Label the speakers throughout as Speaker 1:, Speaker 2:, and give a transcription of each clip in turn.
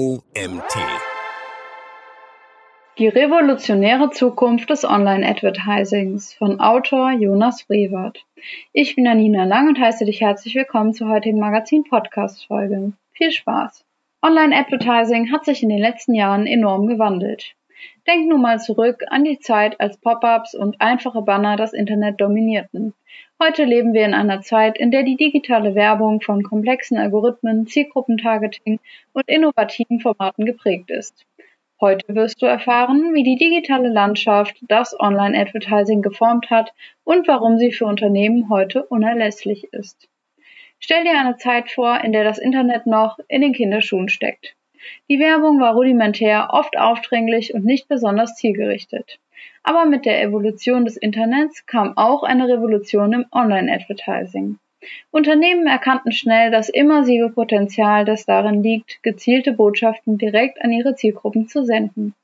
Speaker 1: OMT.
Speaker 2: Die revolutionäre Zukunft des Online-Advertisings von Autor Jonas Brewert. Ich bin Anina Lang und heiße dich herzlich willkommen zur heutigen Magazin-Podcast-Folge. Viel Spaß! Online-Advertising hat sich in den letzten Jahren enorm gewandelt. Denk nur mal zurück an die Zeit, als Pop-ups und einfache Banner das Internet dominierten. Heute leben wir in einer Zeit, in der die digitale Werbung von komplexen Algorithmen, Zielgruppentargeting und innovativen Formaten geprägt ist. Heute wirst du erfahren, wie die digitale Landschaft das Online-Advertising geformt hat und warum sie für Unternehmen heute unerlässlich ist. Stell dir eine Zeit vor, in der das Internet noch in den Kinderschuhen steckt. Die Werbung war rudimentär, oft aufdringlich und nicht besonders zielgerichtet. Aber mit der Evolution des Internets kam auch eine Revolution im Online-Advertising. Unternehmen erkannten schnell das immersive Potenzial, das darin liegt, gezielte Botschaften direkt an ihre Zielgruppen zu senden.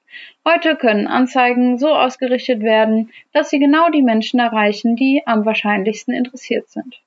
Speaker 2: Heute können Anzeigen so ausgerichtet werden, dass sie genau die Menschen erreichen, die am wahrscheinlichsten interessiert sind.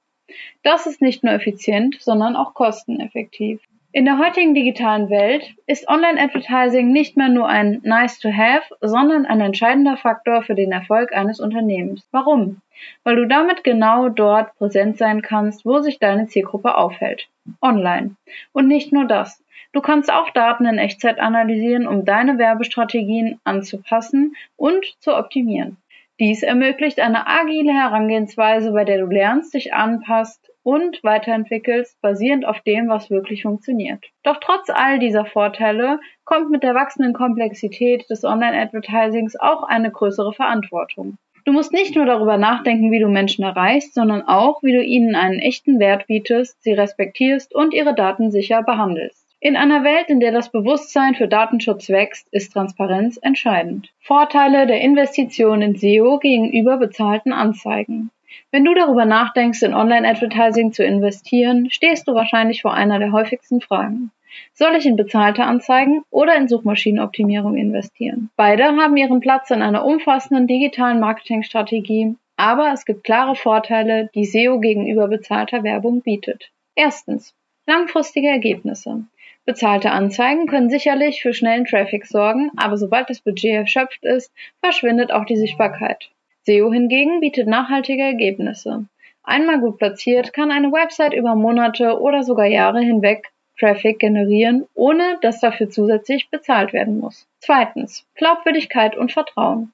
Speaker 2: Das ist nicht nur effizient, sondern auch kosteneffektiv. In der heutigen digitalen Welt ist Online-Advertising nicht mehr nur ein Nice to have, sondern ein entscheidender Faktor für den Erfolg eines Unternehmens. Warum? Weil du damit genau dort präsent sein kannst, wo sich deine Zielgruppe aufhält. Online. Und nicht nur das. Du kannst auch Daten in Echtzeit analysieren, um deine Werbestrategien anzupassen und zu optimieren. Dies ermöglicht eine agile Herangehensweise, bei der du lernst, dich anpasst und weiterentwickelst, basierend auf dem, was wirklich funktioniert. Doch trotz all dieser Vorteile kommt mit der wachsenden Komplexität des Online-Advertisings auch eine größere Verantwortung. Du musst nicht nur darüber nachdenken, wie du Menschen erreichst, sondern auch, wie du ihnen einen echten Wert bietest, sie respektierst und ihre Daten sicher behandelst. In einer Welt, in der das Bewusstsein für Datenschutz wächst, ist Transparenz entscheidend. Vorteile der Investition in SEO gegenüber bezahlten Anzeigen. Wenn du darüber nachdenkst, in Online-Advertising zu investieren, stehst du wahrscheinlich vor einer der häufigsten Fragen. Soll ich in bezahlte Anzeigen oder in Suchmaschinenoptimierung investieren? Beide haben ihren Platz in einer umfassenden digitalen Marketingstrategie, aber es gibt klare Vorteile, die SEO gegenüber bezahlter Werbung bietet. Erstens. Langfristige Ergebnisse. Bezahlte Anzeigen können sicherlich für schnellen Traffic sorgen, aber sobald das Budget erschöpft ist, verschwindet auch die Sichtbarkeit. SEO hingegen bietet nachhaltige Ergebnisse. Einmal gut platziert kann eine Website über Monate oder sogar Jahre hinweg Traffic generieren, ohne dass dafür zusätzlich bezahlt werden muss. Zweitens. Glaubwürdigkeit und Vertrauen.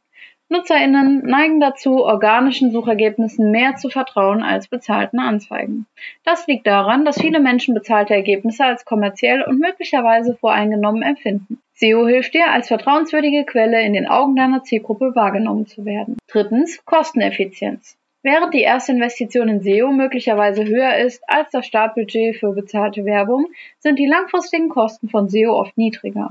Speaker 2: NutzerInnen neigen dazu, organischen Suchergebnissen mehr zu vertrauen als bezahlten Anzeigen. Das liegt daran, dass viele Menschen bezahlte Ergebnisse als kommerziell und möglicherweise voreingenommen empfinden. SEO hilft dir, als vertrauenswürdige Quelle in den Augen deiner Zielgruppe wahrgenommen zu werden. Drittens, Kosteneffizienz. Während die erste Investition in SEO möglicherweise höher ist als das Startbudget für bezahlte Werbung, sind die langfristigen Kosten von SEO oft niedriger.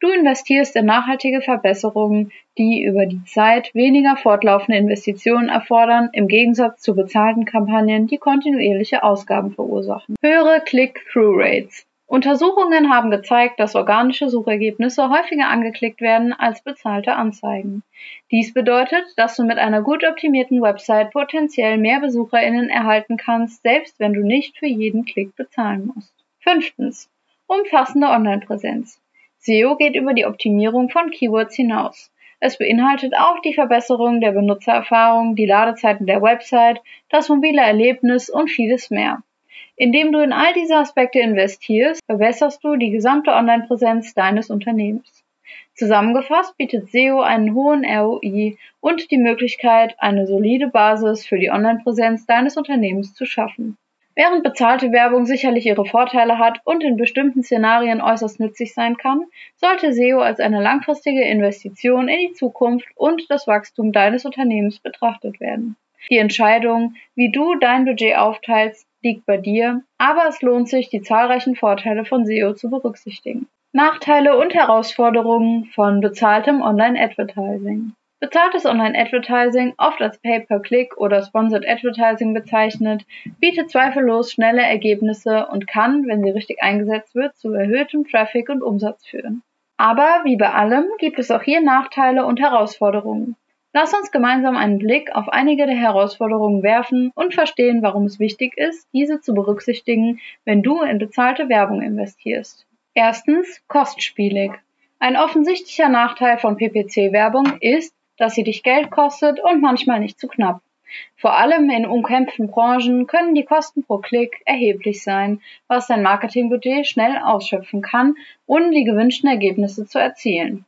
Speaker 2: Du investierst in nachhaltige Verbesserungen, die über die Zeit weniger fortlaufende Investitionen erfordern, im Gegensatz zu bezahlten Kampagnen, die kontinuierliche Ausgaben verursachen. Höhere Click-Through-Rates. Untersuchungen haben gezeigt, dass organische Suchergebnisse häufiger angeklickt werden als bezahlte Anzeigen. Dies bedeutet, dass du mit einer gut optimierten Website potenziell mehr BesucherInnen erhalten kannst, selbst wenn du nicht für jeden Klick bezahlen musst. Fünftens. Umfassende Online-Präsenz. SEO geht über die Optimierung von Keywords hinaus. Es beinhaltet auch die Verbesserung der Benutzererfahrung, die Ladezeiten der Website, das mobile Erlebnis und vieles mehr. Indem du in all diese Aspekte investierst, verbesserst du die gesamte Online-Präsenz deines Unternehmens. Zusammengefasst bietet SEO einen hohen ROI und die Möglichkeit, eine solide Basis für die Online-Präsenz deines Unternehmens zu schaffen. Während bezahlte Werbung sicherlich ihre Vorteile hat und in bestimmten Szenarien äußerst nützlich sein kann, sollte SEO als eine langfristige Investition in die Zukunft und das Wachstum deines Unternehmens betrachtet werden. Die Entscheidung, wie du dein Budget aufteilst, liegt bei dir, aber es lohnt sich, die zahlreichen Vorteile von SEO zu berücksichtigen. Nachteile und Herausforderungen von bezahltem Online-Advertising. Bezahltes Online-Advertising, oft als Pay-per-Click oder Sponsored Advertising bezeichnet, bietet zweifellos schnelle Ergebnisse und kann, wenn sie richtig eingesetzt wird, zu erhöhtem Traffic und Umsatz führen. Aber wie bei allem gibt es auch hier Nachteile und Herausforderungen. Lass uns gemeinsam einen Blick auf einige der Herausforderungen werfen und verstehen, warum es wichtig ist, diese zu berücksichtigen, wenn du in bezahlte Werbung investierst. Erstens kostspielig. Ein offensichtlicher Nachteil von PPC-Werbung ist, dass sie dich Geld kostet und manchmal nicht zu knapp. Vor allem in umkämpften Branchen können die Kosten pro Klick erheblich sein, was dein Marketingbudget schnell ausschöpfen kann, ohne die gewünschten Ergebnisse zu erzielen.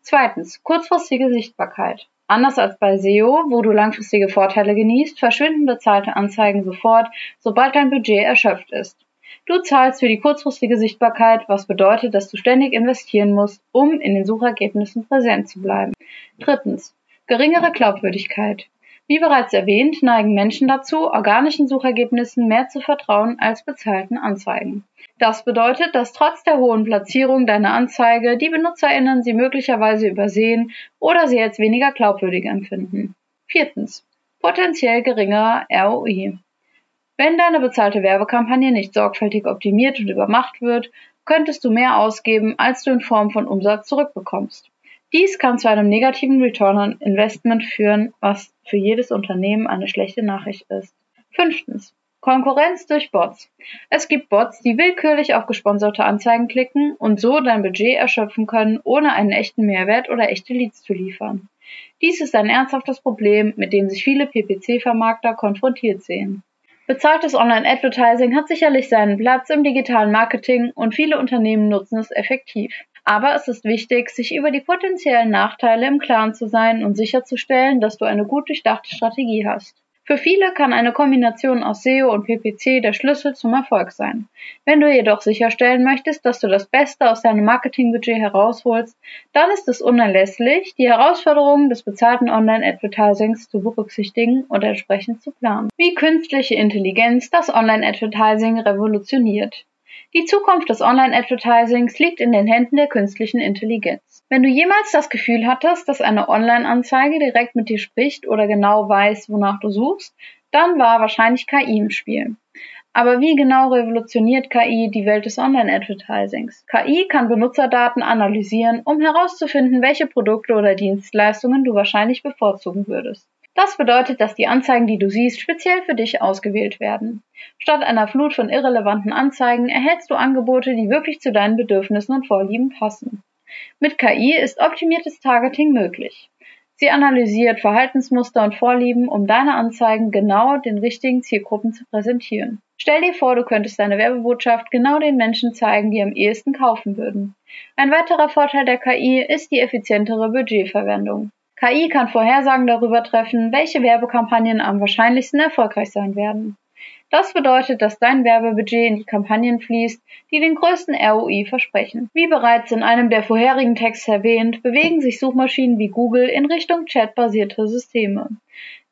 Speaker 2: Zweitens, kurzfristige Sichtbarkeit. Anders als bei SEO, wo du langfristige Vorteile genießt, verschwinden bezahlte Anzeigen sofort, sobald dein Budget erschöpft ist. Du zahlst für die kurzfristige Sichtbarkeit, was bedeutet, dass du ständig investieren musst, um in den Suchergebnissen präsent zu bleiben. Drittens. Geringere Glaubwürdigkeit. Wie bereits erwähnt, neigen Menschen dazu, organischen Suchergebnissen mehr zu vertrauen als bezahlten Anzeigen. Das bedeutet, dass trotz der hohen Platzierung deiner Anzeige die BenutzerInnen sie möglicherweise übersehen oder sie als weniger glaubwürdig empfinden. Viertens. Potenziell geringerer ROI. Wenn deine bezahlte Werbekampagne nicht sorgfältig optimiert und übermacht wird, könntest du mehr ausgeben, als du in Form von Umsatz zurückbekommst. Dies kann zu einem negativen Return on Investment führen, was für jedes Unternehmen eine schlechte Nachricht ist. Fünftens. Konkurrenz durch Bots. Es gibt Bots, die willkürlich auf gesponserte Anzeigen klicken und so dein Budget erschöpfen können, ohne einen echten Mehrwert oder echte Leads zu liefern. Dies ist ein ernsthaftes Problem, mit dem sich viele PPC-Vermarkter konfrontiert sehen. Bezahltes Online-Advertising hat sicherlich seinen Platz im digitalen Marketing und viele Unternehmen nutzen es effektiv. Aber es ist wichtig, sich über die potenziellen Nachteile im Klaren zu sein und sicherzustellen, dass du eine gut durchdachte Strategie hast. Für viele kann eine Kombination aus SEO und PPC der Schlüssel zum Erfolg sein. Wenn du jedoch sicherstellen möchtest, dass du das Beste aus deinem Marketingbudget herausholst, dann ist es unerlässlich, die Herausforderungen des bezahlten Online-Advertisings zu berücksichtigen und entsprechend zu planen. Wie künstliche Intelligenz das Online-Advertising revolutioniert. Die Zukunft des Online-Advertisings liegt in den Händen der künstlichen Intelligenz. Wenn du jemals das Gefühl hattest, dass eine Online-Anzeige direkt mit dir spricht oder genau weiß, wonach du suchst, dann war wahrscheinlich KI im Spiel. Aber wie genau revolutioniert KI die Welt des Online-Advertisings? KI kann Benutzerdaten analysieren, um herauszufinden, welche Produkte oder Dienstleistungen du wahrscheinlich bevorzugen würdest. Das bedeutet, dass die Anzeigen, die du siehst, speziell für dich ausgewählt werden. Statt einer Flut von irrelevanten Anzeigen erhältst du Angebote, die wirklich zu deinen Bedürfnissen und Vorlieben passen. Mit KI ist optimiertes Targeting möglich. Sie analysiert Verhaltensmuster und Vorlieben, um deine Anzeigen genau den richtigen Zielgruppen zu präsentieren. Stell dir vor, du könntest deine Werbebotschaft genau den Menschen zeigen, die am ehesten kaufen würden. Ein weiterer Vorteil der KI ist die effizientere Budgetverwendung. KI kann Vorhersagen darüber treffen, welche Werbekampagnen am wahrscheinlichsten erfolgreich sein werden. Das bedeutet, dass dein Werbebudget in die Kampagnen fließt, die den größten ROI versprechen. Wie bereits in einem der vorherigen Texte erwähnt, bewegen sich Suchmaschinen wie Google in Richtung chatbasierte Systeme.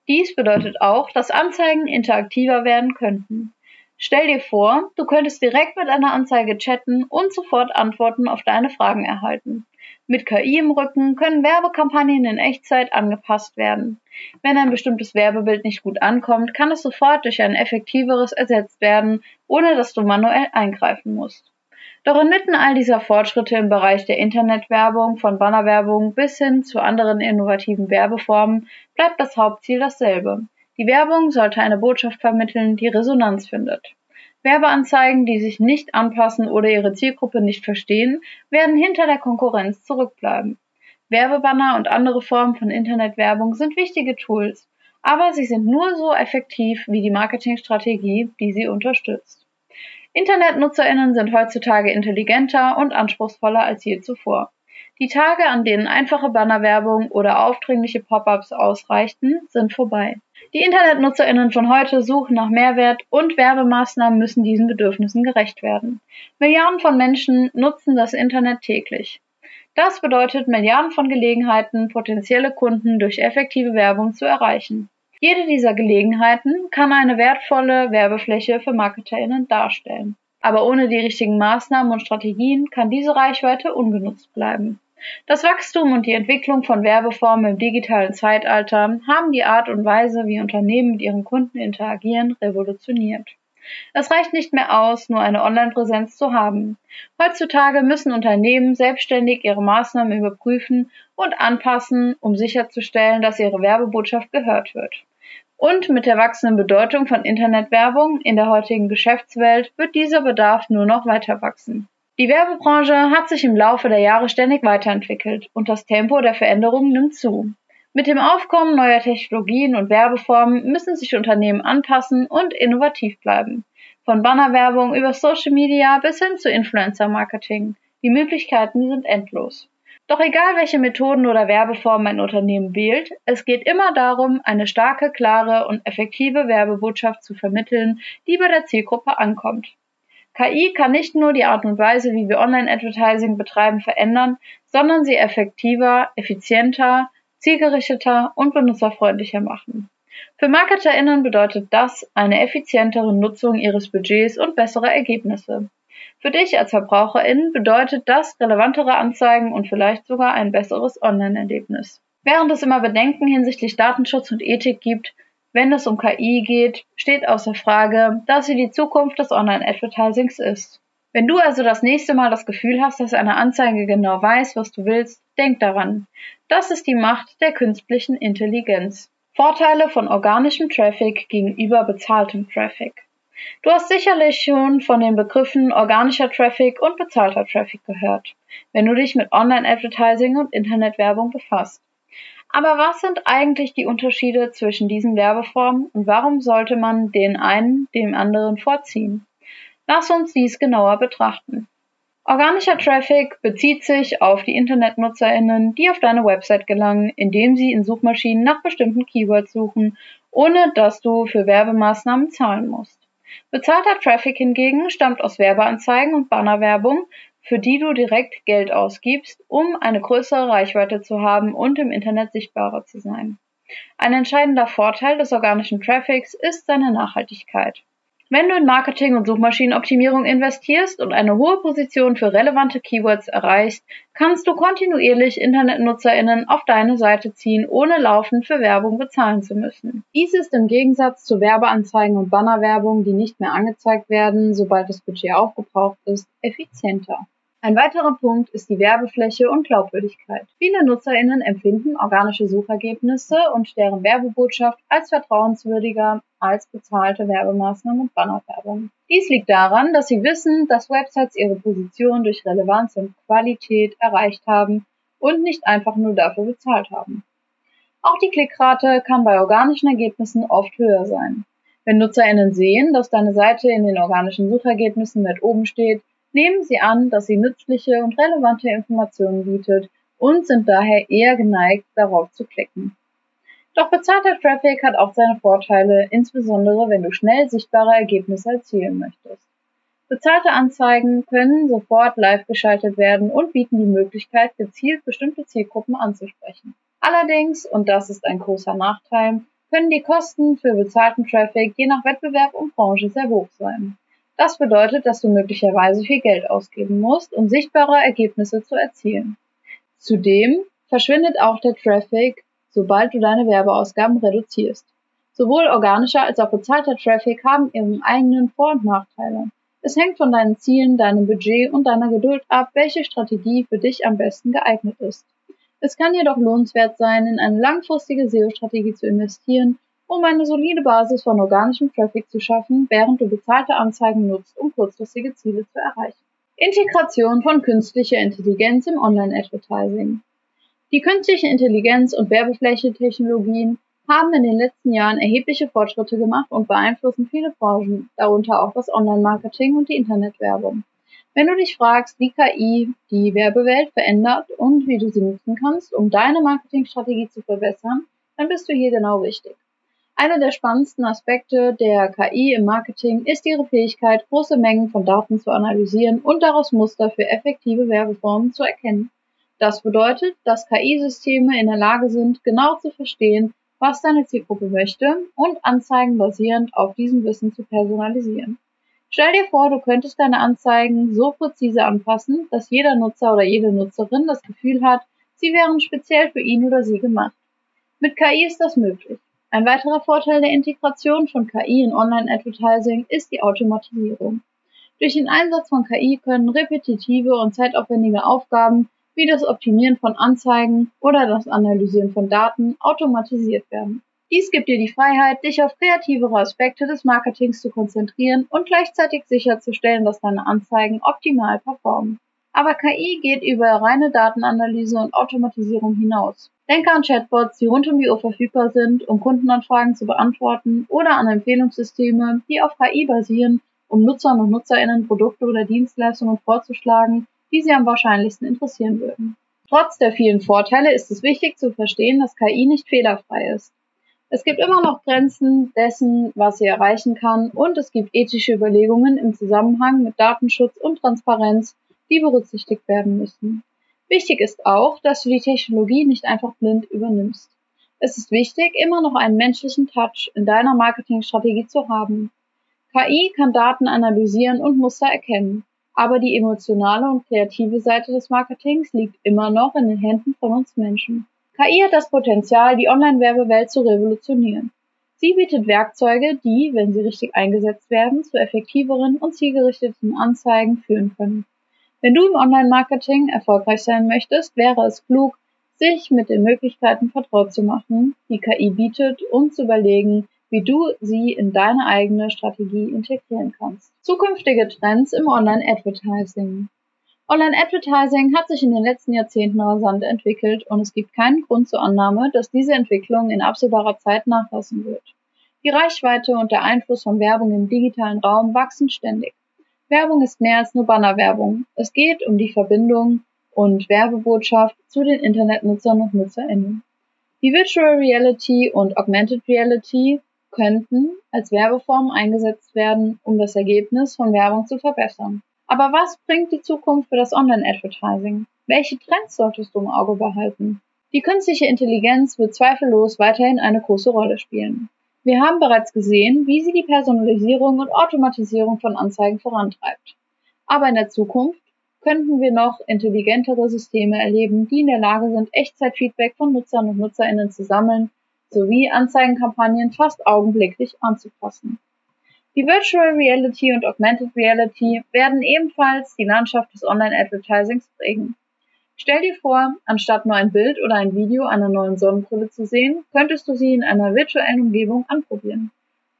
Speaker 2: Dies bedeutet auch, dass Anzeigen interaktiver werden könnten. Stell dir vor, du könntest direkt mit einer Anzeige chatten und sofort Antworten auf deine Fragen erhalten. Mit KI im Rücken können Werbekampagnen in Echtzeit angepasst werden. Wenn ein bestimmtes Werbebild nicht gut ankommt, kann es sofort durch ein effektiveres ersetzt werden, ohne dass du manuell eingreifen musst. Doch inmitten all dieser Fortschritte im Bereich der Internetwerbung, von Bannerwerbung bis hin zu anderen innovativen Werbeformen, bleibt das Hauptziel dasselbe. Die Werbung sollte eine Botschaft vermitteln, die Resonanz findet. Werbeanzeigen, die sich nicht anpassen oder ihre Zielgruppe nicht verstehen, werden hinter der Konkurrenz zurückbleiben. Werbebanner und andere Formen von Internetwerbung sind wichtige Tools, aber sie sind nur so effektiv wie die Marketingstrategie, die sie unterstützt. Internetnutzerinnen sind heutzutage intelligenter und anspruchsvoller als je zuvor. Die Tage, an denen einfache Bannerwerbung oder aufdringliche Pop-ups ausreichten, sind vorbei. Die Internetnutzerinnen von heute suchen nach Mehrwert und Werbemaßnahmen müssen diesen Bedürfnissen gerecht werden. Milliarden von Menschen nutzen das Internet täglich. Das bedeutet Milliarden von Gelegenheiten, potenzielle Kunden durch effektive Werbung zu erreichen. Jede dieser Gelegenheiten kann eine wertvolle Werbefläche für Marketerinnen darstellen. Aber ohne die richtigen Maßnahmen und Strategien kann diese Reichweite ungenutzt bleiben. Das Wachstum und die Entwicklung von Werbeformen im digitalen Zeitalter haben die Art und Weise, wie Unternehmen mit ihren Kunden interagieren, revolutioniert. Es reicht nicht mehr aus, nur eine Online-Präsenz zu haben. Heutzutage müssen Unternehmen selbstständig ihre Maßnahmen überprüfen und anpassen, um sicherzustellen, dass ihre Werbebotschaft gehört wird. Und mit der wachsenden Bedeutung von Internetwerbung in der heutigen Geschäftswelt wird dieser Bedarf nur noch weiter wachsen. Die Werbebranche hat sich im Laufe der Jahre ständig weiterentwickelt und das Tempo der Veränderungen nimmt zu. Mit dem Aufkommen neuer Technologien und Werbeformen müssen sich Unternehmen anpassen und innovativ bleiben. Von Bannerwerbung über Social Media bis hin zu Influencer Marketing. Die Möglichkeiten sind endlos. Doch egal welche Methoden oder Werbeformen ein Unternehmen wählt, es geht immer darum, eine starke, klare und effektive Werbebotschaft zu vermitteln, die bei der Zielgruppe ankommt. KI kann nicht nur die Art und Weise, wie wir Online-Advertising betreiben, verändern, sondern sie effektiver, effizienter, zielgerichteter und benutzerfreundlicher machen. Für MarketerInnen bedeutet das eine effizientere Nutzung ihres Budgets und bessere Ergebnisse. Für dich als VerbraucherIn bedeutet das relevantere Anzeigen und vielleicht sogar ein besseres Online-Erlebnis. Während es immer Bedenken hinsichtlich Datenschutz und Ethik gibt, wenn es um KI geht, steht außer Frage, dass sie die Zukunft des Online-Advertisings ist. Wenn du also das nächste Mal das Gefühl hast, dass eine Anzeige genau weiß, was du willst, denk daran. Das ist die Macht der künstlichen Intelligenz. Vorteile von organischem Traffic gegenüber bezahltem Traffic. Du hast sicherlich schon von den Begriffen organischer Traffic und bezahlter Traffic gehört, wenn du dich mit Online-Advertising und Internetwerbung befasst. Aber was sind eigentlich die Unterschiede zwischen diesen Werbeformen und warum sollte man den einen dem anderen vorziehen? Lass uns dies genauer betrachten. Organischer Traffic bezieht sich auf die Internetnutzerinnen, die auf deine Website gelangen, indem sie in Suchmaschinen nach bestimmten Keywords suchen, ohne dass du für Werbemaßnahmen zahlen musst. Bezahlter Traffic hingegen stammt aus Werbeanzeigen und Bannerwerbung, für die du direkt Geld ausgibst, um eine größere Reichweite zu haben und im Internet sichtbarer zu sein. Ein entscheidender Vorteil des organischen Traffics ist seine Nachhaltigkeit. Wenn du in Marketing und Suchmaschinenoptimierung investierst und eine hohe Position für relevante Keywords erreichst, kannst du kontinuierlich InternetnutzerInnen auf deine Seite ziehen, ohne laufend für Werbung bezahlen zu müssen. Dies ist im Gegensatz zu Werbeanzeigen und Bannerwerbung, die nicht mehr angezeigt werden, sobald das Budget aufgebraucht ist, effizienter. Ein weiterer Punkt ist die Werbefläche und Glaubwürdigkeit. Viele NutzerInnen empfinden organische Suchergebnisse und deren Werbebotschaft als vertrauenswürdiger als bezahlte Werbemaßnahmen und Bannerwerbung. Dies liegt daran, dass sie wissen, dass Websites ihre Position durch Relevanz und Qualität erreicht haben und nicht einfach nur dafür bezahlt haben. Auch die Klickrate kann bei organischen Ergebnissen oft höher sein. Wenn NutzerInnen sehen, dass deine Seite in den organischen Suchergebnissen weit oben steht, nehmen sie an, dass sie nützliche und relevante Informationen bietet und sind daher eher geneigt, darauf zu klicken. Doch bezahlter Traffic hat auch seine Vorteile, insbesondere wenn du schnell sichtbare Ergebnisse erzielen möchtest. Bezahlte Anzeigen können sofort live geschaltet werden und bieten die Möglichkeit, gezielt bestimmte Zielgruppen anzusprechen. Allerdings, und das ist ein großer Nachteil, können die Kosten für bezahlten Traffic je nach Wettbewerb und Branche sehr hoch sein. Das bedeutet, dass du möglicherweise viel Geld ausgeben musst, um sichtbare Ergebnisse zu erzielen. Zudem verschwindet auch der Traffic, sobald du deine Werbeausgaben reduzierst. Sowohl organischer als auch bezahlter Traffic haben ihren eigenen Vor- und Nachteile. Es hängt von deinen Zielen, deinem Budget und deiner Geduld ab, welche Strategie für dich am besten geeignet ist. Es kann jedoch lohnenswert sein, in eine langfristige SEO-Strategie zu investieren um eine solide Basis von organischem Traffic zu schaffen, während du bezahlte Anzeigen nutzt, um kurzfristige Ziele zu erreichen. Integration von künstlicher Intelligenz im Online-Advertising. Die künstliche Intelligenz und Werbefläche-Technologien haben in den letzten Jahren erhebliche Fortschritte gemacht und beeinflussen viele Branchen, darunter auch das Online-Marketing und die Internetwerbung. Wenn du dich fragst, wie KI die Werbewelt verändert und wie du sie nutzen kannst, um deine Marketingstrategie zu verbessern, dann bist du hier genau richtig. Einer der spannendsten Aspekte der KI im Marketing ist ihre Fähigkeit, große Mengen von Daten zu analysieren und daraus Muster für effektive Werbeformen zu erkennen. Das bedeutet, dass KI-Systeme in der Lage sind, genau zu verstehen, was deine Zielgruppe möchte und Anzeigen basierend auf diesem Wissen zu personalisieren. Stell dir vor, du könntest deine Anzeigen so präzise anpassen, dass jeder Nutzer oder jede Nutzerin das Gefühl hat, sie wären speziell für ihn oder sie gemacht. Mit KI ist das möglich. Ein weiterer Vorteil der Integration von KI in Online-Advertising ist die Automatisierung. Durch den Einsatz von KI können repetitive und zeitaufwendige Aufgaben wie das Optimieren von Anzeigen oder das Analysieren von Daten automatisiert werden. Dies gibt dir die Freiheit, dich auf kreativere Aspekte des Marketings zu konzentrieren und gleichzeitig sicherzustellen, dass deine Anzeigen optimal performen. Aber KI geht über reine Datenanalyse und Automatisierung hinaus. Denke an Chatbots, die rund um die Uhr verfügbar sind, um Kundenanfragen zu beantworten oder an Empfehlungssysteme, die auf KI basieren, um Nutzern und Nutzerinnen Produkte oder Dienstleistungen vorzuschlagen, die sie am wahrscheinlichsten interessieren würden. Trotz der vielen Vorteile ist es wichtig zu verstehen, dass KI nicht fehlerfrei ist. Es gibt immer noch Grenzen dessen, was sie erreichen kann, und es gibt ethische Überlegungen im Zusammenhang mit Datenschutz und Transparenz, die berücksichtigt werden müssen. Wichtig ist auch, dass du die Technologie nicht einfach blind übernimmst. Es ist wichtig, immer noch einen menschlichen Touch in deiner Marketingstrategie zu haben. KI kann Daten analysieren und Muster erkennen, aber die emotionale und kreative Seite des Marketings liegt immer noch in den Händen von uns Menschen. KI hat das Potenzial, die Online-Werbewelt zu revolutionieren. Sie bietet Werkzeuge, die, wenn sie richtig eingesetzt werden, zu effektiveren und zielgerichteten Anzeigen führen können. Wenn du im Online-Marketing erfolgreich sein möchtest, wäre es klug, sich mit den Möglichkeiten vertraut zu machen, die KI bietet, und zu überlegen, wie du sie in deine eigene Strategie integrieren kannst. Zukünftige Trends im Online-Advertising. Online-Advertising hat sich in den letzten Jahrzehnten rasant entwickelt und es gibt keinen Grund zur Annahme, dass diese Entwicklung in absehbarer Zeit nachlassen wird. Die Reichweite und der Einfluss von Werbung im digitalen Raum wachsen ständig. Werbung ist mehr als nur Bannerwerbung. Es geht um die Verbindung und Werbebotschaft zu den Internetnutzern und Nutzerinnen. Die Virtual Reality und Augmented Reality könnten als Werbeform eingesetzt werden, um das Ergebnis von Werbung zu verbessern. Aber was bringt die Zukunft für das Online-Advertising? Welche Trends solltest du im Auge behalten? Die künstliche Intelligenz wird zweifellos weiterhin eine große Rolle spielen. Wir haben bereits gesehen, wie sie die Personalisierung und Automatisierung von Anzeigen vorantreibt. Aber in der Zukunft könnten wir noch intelligentere Systeme erleben, die in der Lage sind, Echtzeitfeedback von Nutzern und Nutzerinnen zu sammeln sowie Anzeigenkampagnen fast augenblicklich anzupassen. Die Virtual Reality und Augmented Reality werden ebenfalls die Landschaft des Online-Advertisings prägen. Stell dir vor, anstatt nur ein Bild oder ein Video einer neuen Sonnenbrille zu sehen, könntest du sie in einer virtuellen Umgebung anprobieren.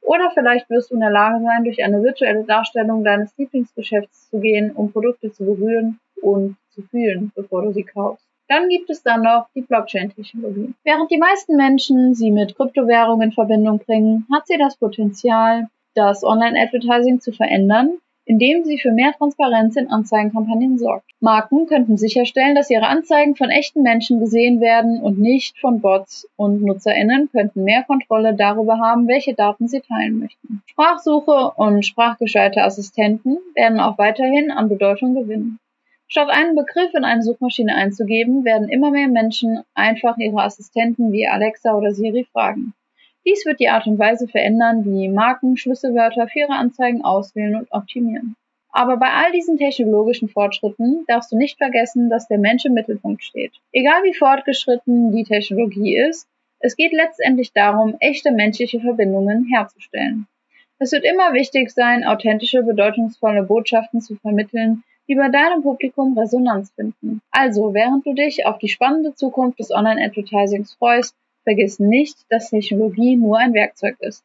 Speaker 2: Oder vielleicht wirst du in der Lage sein, durch eine virtuelle Darstellung deines Lieblingsgeschäfts zu gehen, um Produkte zu berühren und zu fühlen, bevor du sie kaufst. Dann gibt es dann noch die Blockchain-Technologie. Während die meisten Menschen sie mit Kryptowährungen in Verbindung bringen, hat sie das Potenzial, das Online-Advertising zu verändern, indem sie für mehr Transparenz in Anzeigenkampagnen sorgt. Marken könnten sicherstellen, dass ihre Anzeigen von echten Menschen gesehen werden und nicht von Bots und Nutzerinnen könnten mehr Kontrolle darüber haben, welche Daten sie teilen möchten. Sprachsuche und sprachgescheite Assistenten werden auch weiterhin an Bedeutung gewinnen. Statt einen Begriff in eine Suchmaschine einzugeben, werden immer mehr Menschen einfach ihre Assistenten wie Alexa oder Siri fragen. Dies wird die Art und Weise verändern, wie Marken Schlüsselwörter für ihre Anzeigen auswählen und optimieren. Aber bei all diesen technologischen Fortschritten darfst du nicht vergessen, dass der Mensch im Mittelpunkt steht. Egal wie fortgeschritten die Technologie ist, es geht letztendlich darum, echte menschliche Verbindungen herzustellen. Es wird immer wichtig sein, authentische, bedeutungsvolle Botschaften zu vermitteln, die bei deinem Publikum Resonanz finden. Also, während du dich auf die spannende Zukunft des Online-Advertisings freust, Vergiss nicht, dass Technologie nur ein Werkzeug ist.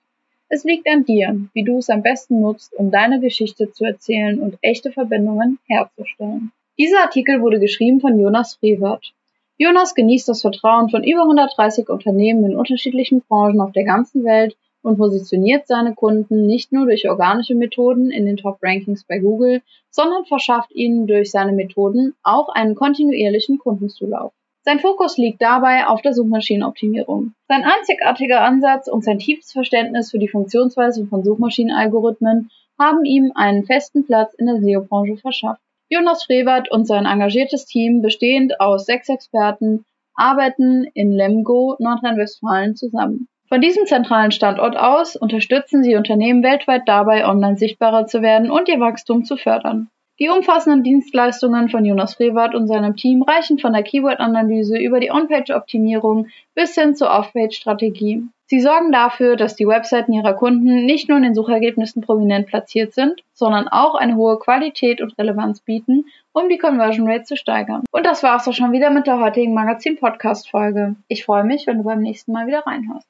Speaker 2: Es liegt an dir, wie du es am besten nutzt, um deine Geschichte zu erzählen und echte Verbindungen herzustellen. Dieser Artikel wurde geschrieben von Jonas Frevert. Jonas genießt das Vertrauen von über 130 Unternehmen in unterschiedlichen Branchen auf der ganzen Welt und positioniert seine Kunden nicht nur durch organische Methoden in den Top-Rankings bei Google, sondern verschafft ihnen durch seine Methoden auch einen kontinuierlichen Kundenzulauf. Sein Fokus liegt dabei auf der Suchmaschinenoptimierung. Sein einzigartiger Ansatz und sein tiefes Verständnis für die Funktionsweise von Suchmaschinenalgorithmen haben ihm einen festen Platz in der SEO-Branche verschafft. Jonas Frevert und sein engagiertes Team, bestehend aus sechs Experten, arbeiten in Lemgo, Nordrhein-Westfalen zusammen. Von diesem zentralen Standort aus unterstützen sie Unternehmen weltweit dabei, online sichtbarer zu werden und ihr Wachstum zu fördern. Die umfassenden Dienstleistungen von Jonas Frevert und seinem Team reichen von der Keyword-Analyse über die On-Page-Optimierung bis hin zur Off-Page-Strategie. Sie sorgen dafür, dass die Webseiten ihrer Kunden nicht nur in den Suchergebnissen prominent platziert sind, sondern auch eine hohe Qualität und Relevanz bieten, um die Conversion Rate zu steigern. Und das war's auch schon wieder mit der heutigen Magazin-Podcast-Folge. Ich freue mich, wenn du beim nächsten Mal wieder reinhörst.